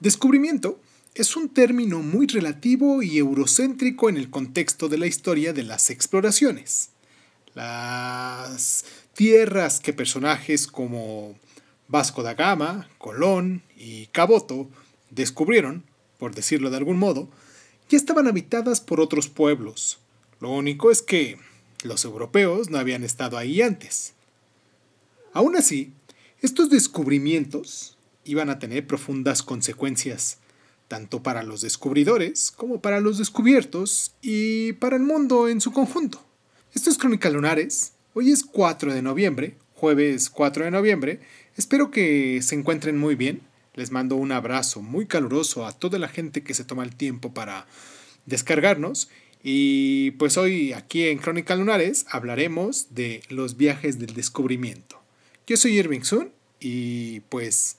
Descubrimiento es un término muy relativo y eurocéntrico en el contexto de la historia de las exploraciones. Las tierras que personajes como Vasco da Gama, Colón y Caboto descubrieron, por decirlo de algún modo, ya estaban habitadas por otros pueblos. Lo único es que los europeos no habían estado ahí antes. Aún así, estos descubrimientos iban a tener profundas consecuencias, tanto para los descubridores como para los descubiertos y para el mundo en su conjunto. Esto es Crónica Lunares. Hoy es 4 de noviembre, jueves 4 de noviembre. Espero que se encuentren muy bien. Les mando un abrazo muy caluroso a toda la gente que se toma el tiempo para descargarnos. Y pues hoy aquí en Crónica Lunares hablaremos de los viajes del descubrimiento. Yo soy Irving Sun y pues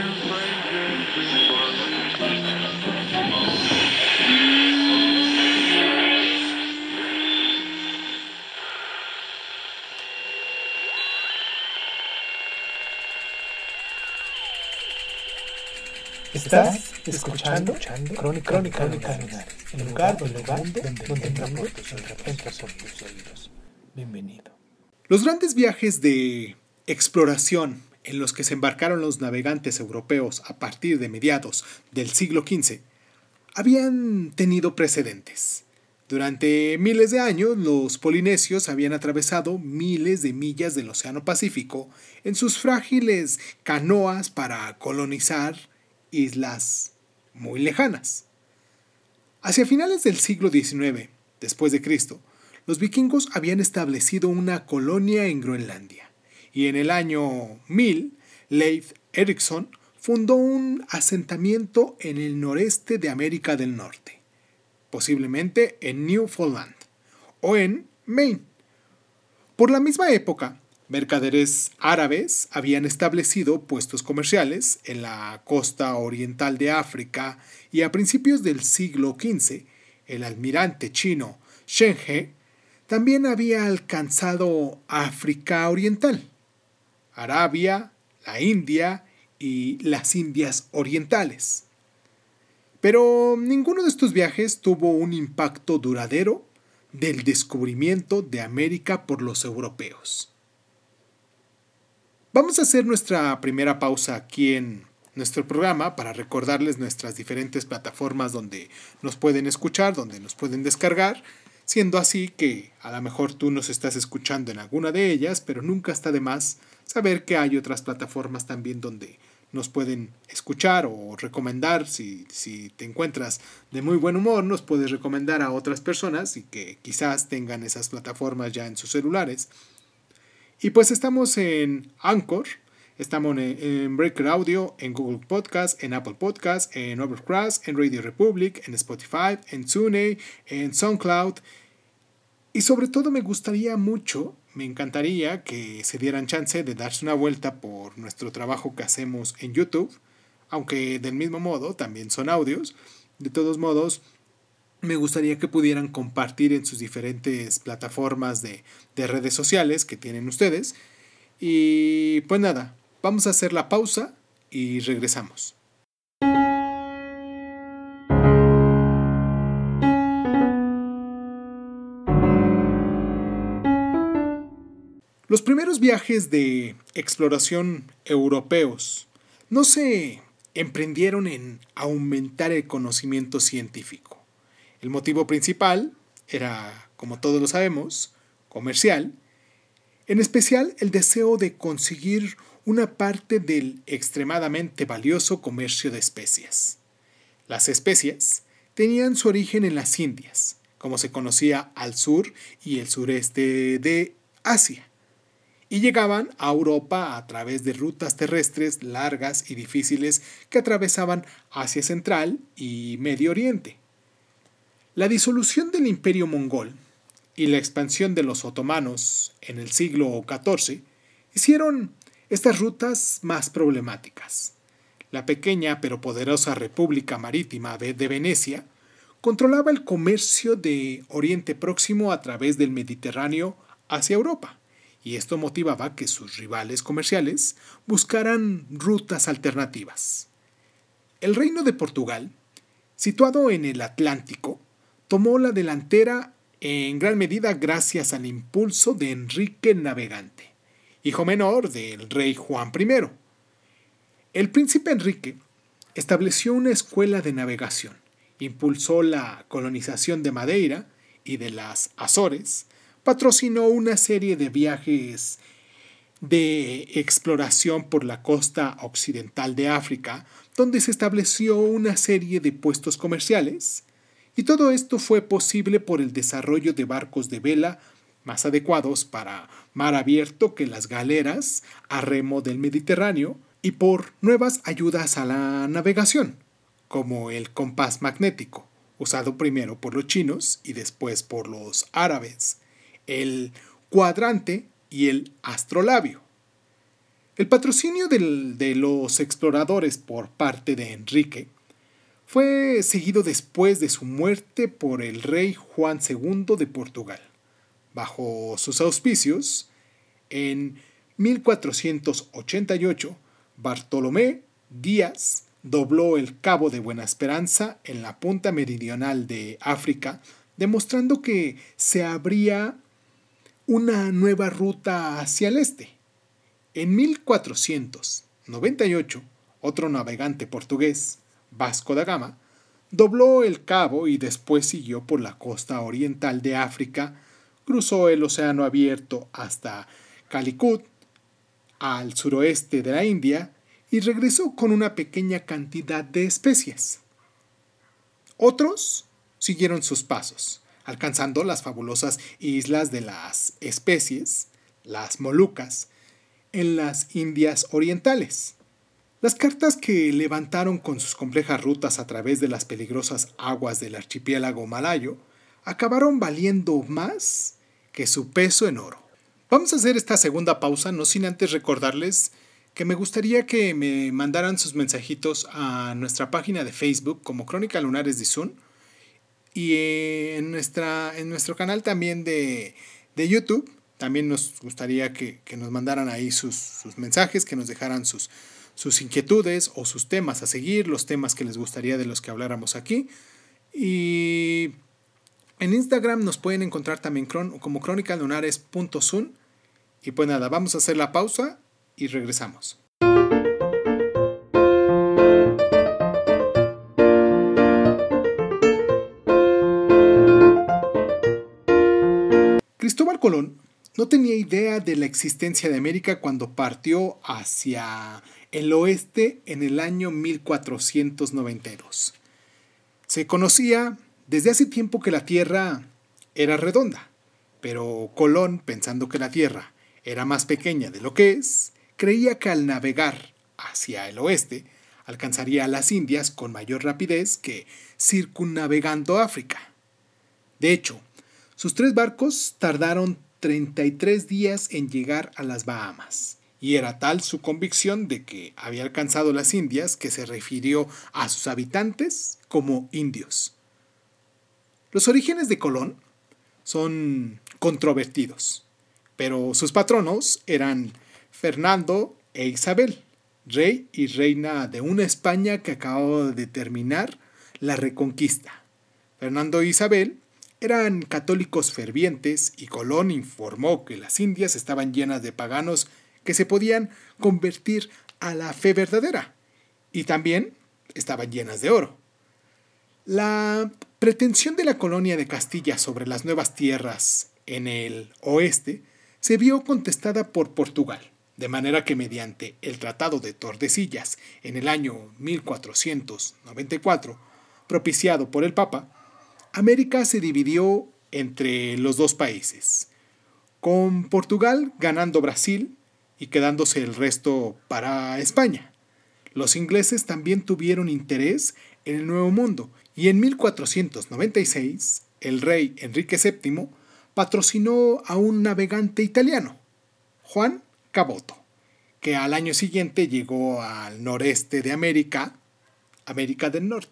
Estás escuchando, Crónica, Crónica, el lugar donde el mundo donde entramos tus oídos. Bienvenido. Los grandes viajes de exploración en los que se embarcaron los navegantes europeos a partir de mediados del siglo XV habían tenido precedentes. Durante miles de años los polinesios habían atravesado miles de millas del Océano Pacífico en sus frágiles canoas para colonizar islas muy lejanas. Hacia finales del siglo XIX, después de Cristo, los vikingos habían establecido una colonia en Groenlandia, y en el año 1000, Leif Erikson fundó un asentamiento en el noreste de América del Norte, posiblemente en Newfoundland o en Maine. Por la misma época, mercaderes árabes habían establecido puestos comerciales en la costa oriental de África y a principios del siglo XV el almirante chino Shen He también había alcanzado África Oriental, Arabia, la India y las Indias Orientales. Pero ninguno de estos viajes tuvo un impacto duradero del descubrimiento de América por los europeos. Vamos a hacer nuestra primera pausa aquí en nuestro programa para recordarles nuestras diferentes plataformas donde nos pueden escuchar, donde nos pueden descargar, siendo así que a lo mejor tú nos estás escuchando en alguna de ellas, pero nunca está de más saber que hay otras plataformas también donde nos pueden escuchar o recomendar, si, si te encuentras de muy buen humor, nos puedes recomendar a otras personas y que quizás tengan esas plataformas ya en sus celulares y pues estamos en Anchor, estamos en, Breaker Audio, en Google Podcast, en Apple Podcast, en Overcast, en Radio Republic, en Spotify, en TuneIn, en SoundCloud. Y sobre todo me gustaría mucho, me encantaría que se dieran chance de darse una vuelta por nuestro trabajo que hacemos en YouTube, aunque del mismo modo también son audios. De todos modos, me gustaría que pudieran compartir en sus diferentes plataformas de, redes sociales que tienen ustedes. Y pues nada, vamos a hacer la pausa y regresamos. Los primeros viajes de exploración europeos no se emprendieron en aumentar el conocimiento científico. El motivo principal era, como todos lo sabemos, comercial, en especial el deseo de conseguir una parte del extremadamente valioso comercio de especias. Las especias tenían su origen en las Indias, como se conocía al sur y el sureste de Asia, y llegaban a Europa a través de rutas terrestres largas y difíciles que atravesaban Asia Central y Medio Oriente. La disolución del imperio mongol y la expansión de los otomanos en el siglo XIV hicieron estas rutas más problemáticas. La pequeña pero poderosa República Marítima de, Venecia controlaba el comercio de Oriente Próximo a través del Mediterráneo hacia Europa, y esto motivaba que sus rivales comerciales buscaran rutas alternativas. El reino de Portugal, situado en el Atlántico, tomó la delantera en gran medida gracias al impulso de Enrique Navegante, hijo menor del rey Juan I. El príncipe Enrique estableció una escuela de navegación, impulsó la colonización de Madeira y de las Azores, patrocinó una serie de viajes de exploración por la costa occidental de África, donde se estableció una serie de puestos comerciales, y todo esto fue posible por el desarrollo de barcos de vela más adecuados para mar abierto que las galeras a remo del Mediterráneo y por nuevas ayudas a la navegación, como el compás magnético, usado primero por los chinos y después por los árabes, el cuadrante y el astrolabio. El patrocinio de los exploradores por parte de Enrique fue seguido después de su muerte por el rey Juan II de Portugal. Bajo sus auspicios, en 1488, Bartolomé Díaz dobló el Cabo de Buena Esperanza en la punta meridional de África, demostrando que se abría una nueva ruta hacia el este. En 1498, otro navegante portugués, Vasco da Gama, dobló el cabo y después siguió por la costa oriental de África, cruzó el océano abierto hasta Calicut, al suroeste de la India, y regresó con una pequeña cantidad de especies. Otros siguieron sus pasos, alcanzando las fabulosas islas de las especies, las Molucas, en las Indias Orientales. Las cartas que levantaron con sus complejas rutas a través de las peligrosas aguas del archipiélago malayo acabaron valiendo más que su peso en oro. Vamos a hacer esta segunda pausa, no sin antes recordarles que me gustaría que me mandaran sus mensajitos a nuestra página de Facebook como Crónica Lunares de Zoom y en, nuestra, en nuestro canal también de, YouTube. También nos gustaría que, nos mandaran ahí sus, sus mensajes, que nos dejaran sus, sus inquietudes o sus temas a seguir, los temas que les gustaría de los que habláramos aquí. Y en Instagram nos pueden encontrar también como crónicalunares.sun. Y pues nada, vamos a hacer la pausa y regresamos. Cristóbal Colón no tenía idea de la existencia de América cuando partió hacia el oeste en el año 1492. Se conocía desde hace tiempo que la Tierra era redonda, pero Colón, pensando que la Tierra era más pequeña de lo que es, creía que al navegar hacia el oeste alcanzaría a las Indias con mayor rapidez que circunnavegando África. De hecho, sus tres barcos tardaron 33 días en llegar a las Bahamas y era tal su convicción de que había alcanzado las Indias que se refirió a sus habitantes como indios. Los orígenes de Colón son controvertidos, pero sus patronos eran Fernando e Isabel, rey y reina de una España que acababa de terminar la reconquista. Fernando e Isabel eran católicos fervientes y Colón informó que las Indias estaban llenas de paganos que se podían convertir a la fe verdadera y también estaban llenas de oro. La pretensión de la colonia de Castilla sobre las nuevas tierras en el oeste se vio contestada por Portugal, de manera que mediante el Tratado de Tordesillas en el año 1494, propiciado por el Papa, América se dividió entre los dos países, con Portugal ganando Brasil y quedándose el resto para España. Los ingleses también tuvieron interés en el Nuevo Mundo y en 1496 el rey Enrique VII patrocinó a un navegante italiano, Juan Caboto, que al año siguiente llegó al noreste de América, América del Norte.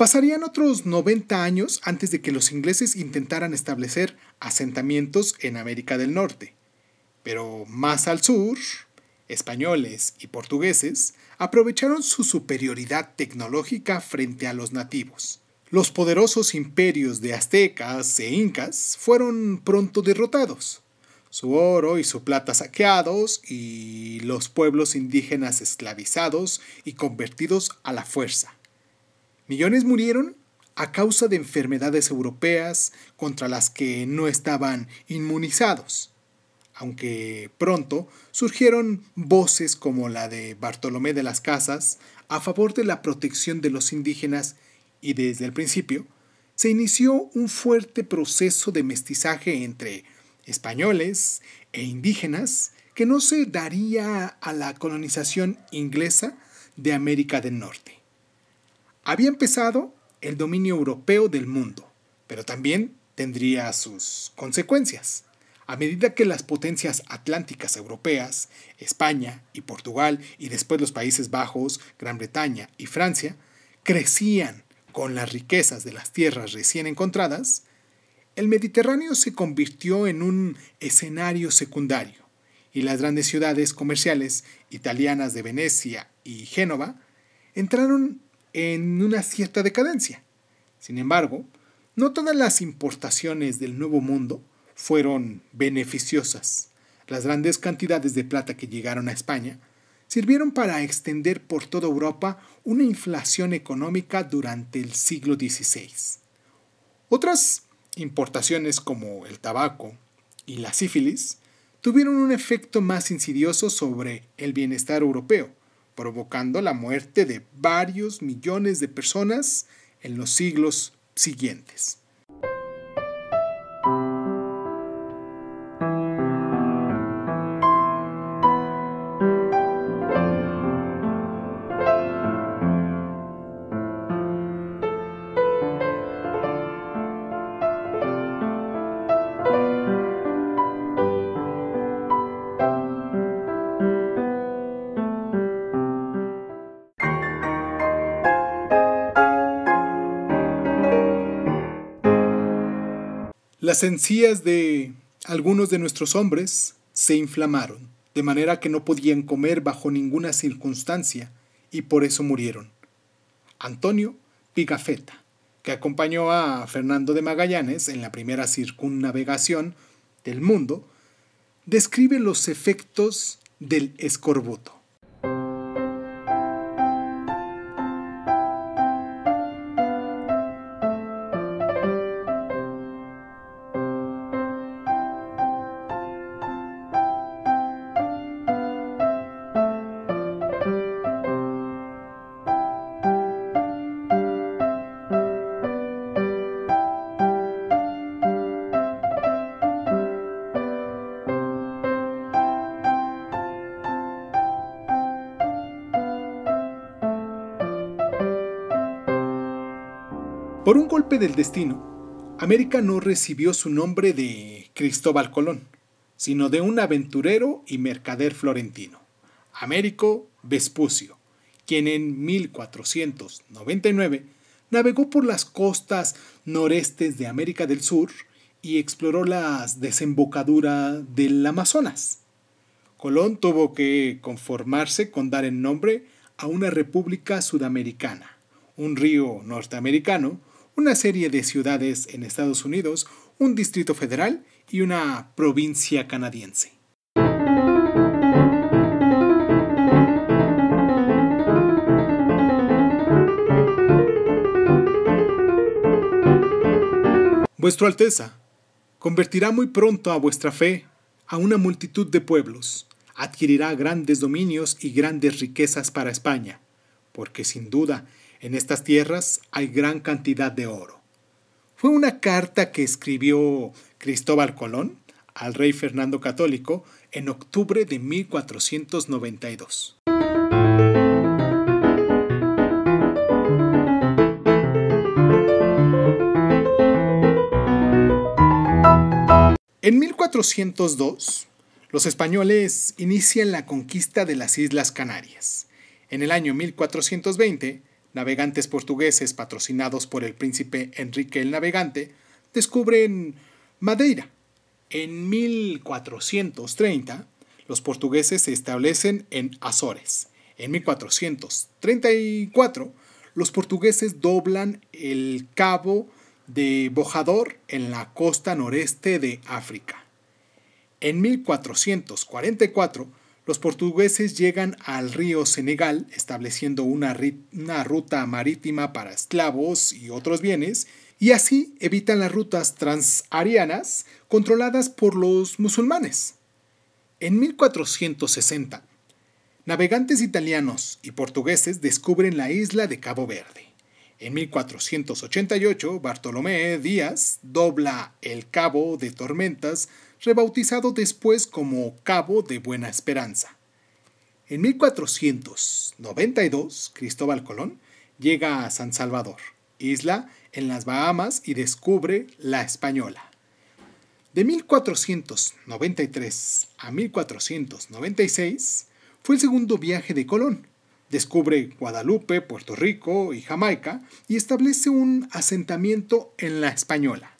Pasarían otros 90 años antes de que los ingleses intentaran establecer asentamientos en América del Norte. Pero más al sur, españoles y portugueses aprovecharon su superioridad tecnológica frente a los nativos. Los poderosos imperios de aztecas e incas fueron pronto derrotados, su oro y su plata saqueados y los pueblos indígenas esclavizados y convertidos a la fuerza. Millones murieron a causa de enfermedades europeas contra las que no estaban inmunizados, aunque pronto surgieron voces como la de Bartolomé de las Casas a favor de la protección de los indígenas y desde el principio se inició un fuerte proceso de mestizaje entre españoles e indígenas que no se daría a la colonización inglesa de América del Norte. Había empezado el dominio europeo del mundo, pero también tendría sus consecuencias. A medida que las potencias atlánticas europeas, España y Portugal y después los Países Bajos, Gran Bretaña y Francia, crecían con las riquezas de las tierras recién encontradas, el Mediterráneo se convirtió en un escenario secundario y las grandes ciudades comerciales italianas de Venecia y Génova entraron en una cierta decadencia. Sin embargo, no todas las importaciones del Nuevo Mundo fueron beneficiosas. Las grandes cantidades de plata que llegaron a España sirvieron para extender por toda Europa una inflación económica durante el siglo XVI. Otras importaciones como el tabaco y la sífilis tuvieron un efecto más insidioso sobre el bienestar europeo, provocando la muerte de varios millones de personas en los siglos siguientes. Las encías de algunos de nuestros hombres se inflamaron, de manera que no podían comer bajo ninguna circunstancia, y por eso murieron. Antonio Pigafetta, que acompañó a Fernando de Magallanes en la primera circunnavegación del mundo, describe los efectos del escorbuto. Por un golpe del destino, América no recibió su nombre de Cristóbal Colón, sino de un aventurero y mercader florentino, Américo Vespucio, quien en 1499 navegó por las costas norestes de América del Sur y exploró las desembocaduras del Amazonas. Colón tuvo que conformarse con dar el nombre a una república sudamericana, un río norteamericano, una serie de ciudades en Estados Unidos, un distrito federal y una provincia canadiense. Vuestro Alteza convertirá muy pronto a vuestra fe a una multitud de pueblos, adquirirá grandes dominios y grandes riquezas para España, porque sin duda en estas tierras hay gran cantidad de oro. Fue una carta que escribió Cristóbal Colón al rey Fernando Católico en octubre de 1492. En 1402, los españoles inician la conquista de las Islas Canarias. En el año 1420, navegantes portugueses patrocinados por el príncipe Enrique el Navegante descubren Madeira. En 1430, los portugueses se establecen en Azores. En 1434, los portugueses doblan el cabo de Bojador en la costa noreste de África. En 1444, los portugueses llegan al río Senegal estableciendo una, una, ruta marítima para esclavos y otros bienes, y así evitan las rutas transarianas controladas por los musulmanes. En 1460, navegantes italianos y portugueses descubren la isla de Cabo Verde. En 1488, Bartolomé Díaz dobla el Cabo de Tormentas, rebautizado después como Cabo de Buena Esperanza. En 1492, Cristóbal Colón llega a San Salvador, isla en las Bahamas, y descubre la Española. De 1493 a 1496 fue el segundo viaje de Colón. Descubre Guadalupe, Puerto Rico y Jamaica y establece un asentamiento en la Española.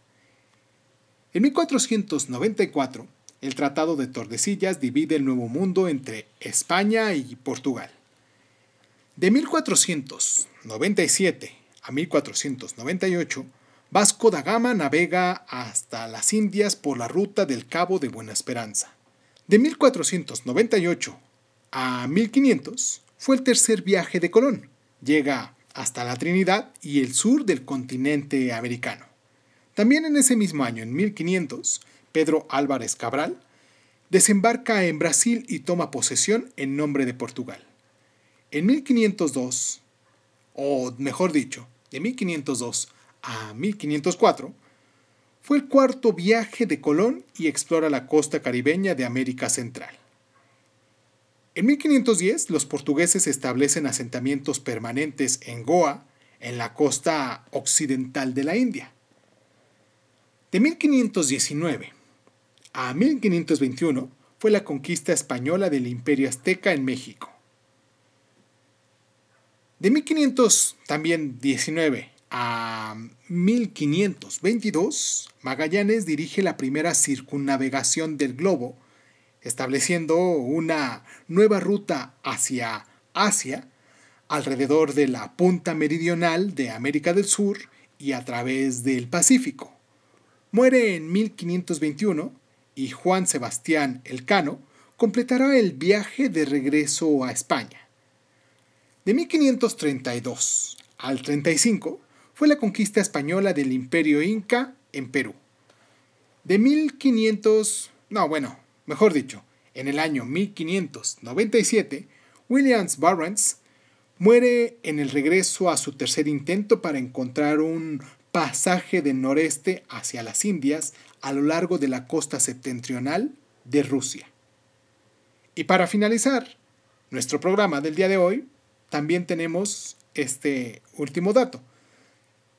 En 1494, el Tratado de Tordesillas divide el Nuevo Mundo entre España y Portugal. De 1497 a 1498, Vasco da Gama navega hasta las Indias por la ruta del Cabo de Buena Esperanza. De 1498 a 1500 fue el tercer viaje de Colón. Llega hasta la Trinidad y el sur del continente americano. También en ese mismo año, en 1500, Pedro Álvarez Cabral desembarca en Brasil y toma posesión en nombre de Portugal. En 1502, o mejor dicho, de 1502 a 1504, fue el cuarto viaje de Colón y explora la costa caribeña de América Central. En 1510 los portugueses establecen asentamientos permanentes en Goa, en la costa occidental de la India. De 1519 a 1521 fue la conquista española del Imperio Azteca en México. De 1500 también 19 a 1522, Magallanes dirige la primera circunnavegación del globo, estableciendo una nueva ruta hacia Asia, alrededor de la punta meridional de América del Sur y a través del Pacífico. Muere en 1521 y Juan Sebastián Elcano completará el viaje de regreso a España. De 1532 al 35 fue la conquista española del imperio inca en Perú. De 1500, no, bueno, mejor dicho, en el año 1597, Williams Barnes muere en el regreso a su tercer intento para encontrar un pasaje del noreste hacia las Indias a lo largo de la costa septentrional de Rusia. Y para finalizar nuestro programa del día de hoy, también tenemos este último dato.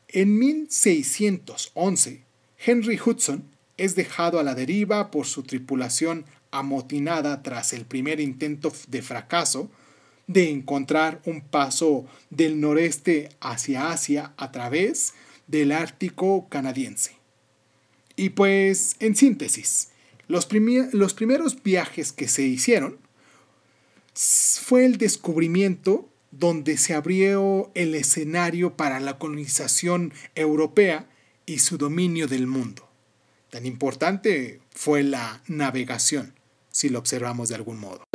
En 1611, Henry Hudson es dejado a la deriva por su tripulación amotinada tras el primer intento de fracaso de encontrar un paso del noreste hacia Asia a través del Ártico canadiense. Y pues, en síntesis, los, primeros viajes que se hicieron fue el descubrimiento donde se abrió el escenario para la colonización europea y su dominio del mundo. Tan importante fue la navegación, si lo observamos de algún modo.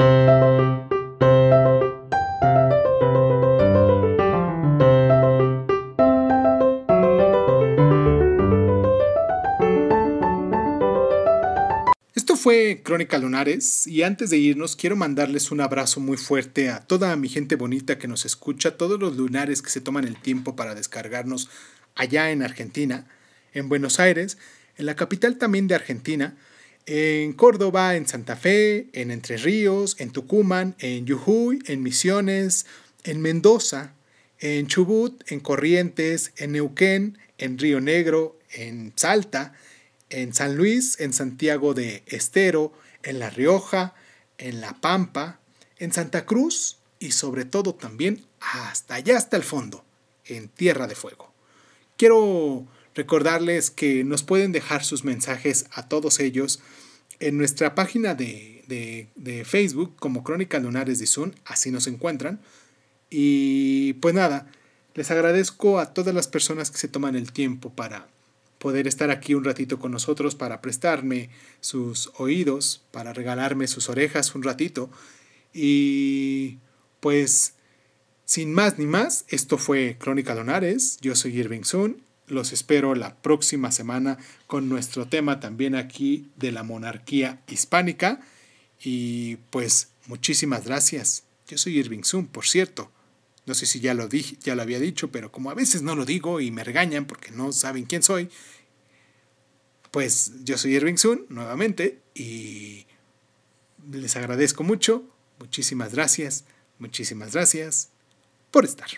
fue Crónica Lunares y antes de irnos quiero mandarles un abrazo muy fuerte a toda mi gente bonita que nos escucha, todos los lunares que se toman el tiempo para descargarnos allá en Argentina, en Buenos Aires, en la capital también de Argentina, en Córdoba, en Santa Fe, en Entre Ríos, en Tucumán, en Jujuy, en Misiones, en Mendoza, en Chubut, en Corrientes, en Neuquén, en Río Negro, en Salta, en San Luis, en Santiago de Estero, en La Rioja, en La Pampa, en Santa Cruz y sobre todo también hasta allá, hasta el fondo, en Tierra de Fuego. Quiero recordarles que nos pueden dejar sus mensajes a todos ellos en nuestra página de, Facebook como Crónica Lunares de Zoom, así nos encuentran. Y pues nada, les agradezco a todas las personas que se toman el tiempo para poder estar aquí un ratito con nosotros, para prestarme sus oídos, para regalarme sus orejas un ratito. Y pues, sin más ni más, esto fue Crónica Lunares. Yo soy Irving Sun. Los espero la próxima semana con nuestro tema también aquí de la monarquía hispánica. Y pues muchísimas gracias. Yo soy Irving Sun, por cierto. No sé si ya lo dije, ya lo había dicho, pero como a veces no lo digo y me regañan porque no saben quién soy, pues yo soy Irving Sun nuevamente y les agradezco mucho. Muchísimas gracias, muchísimas gracias por estar.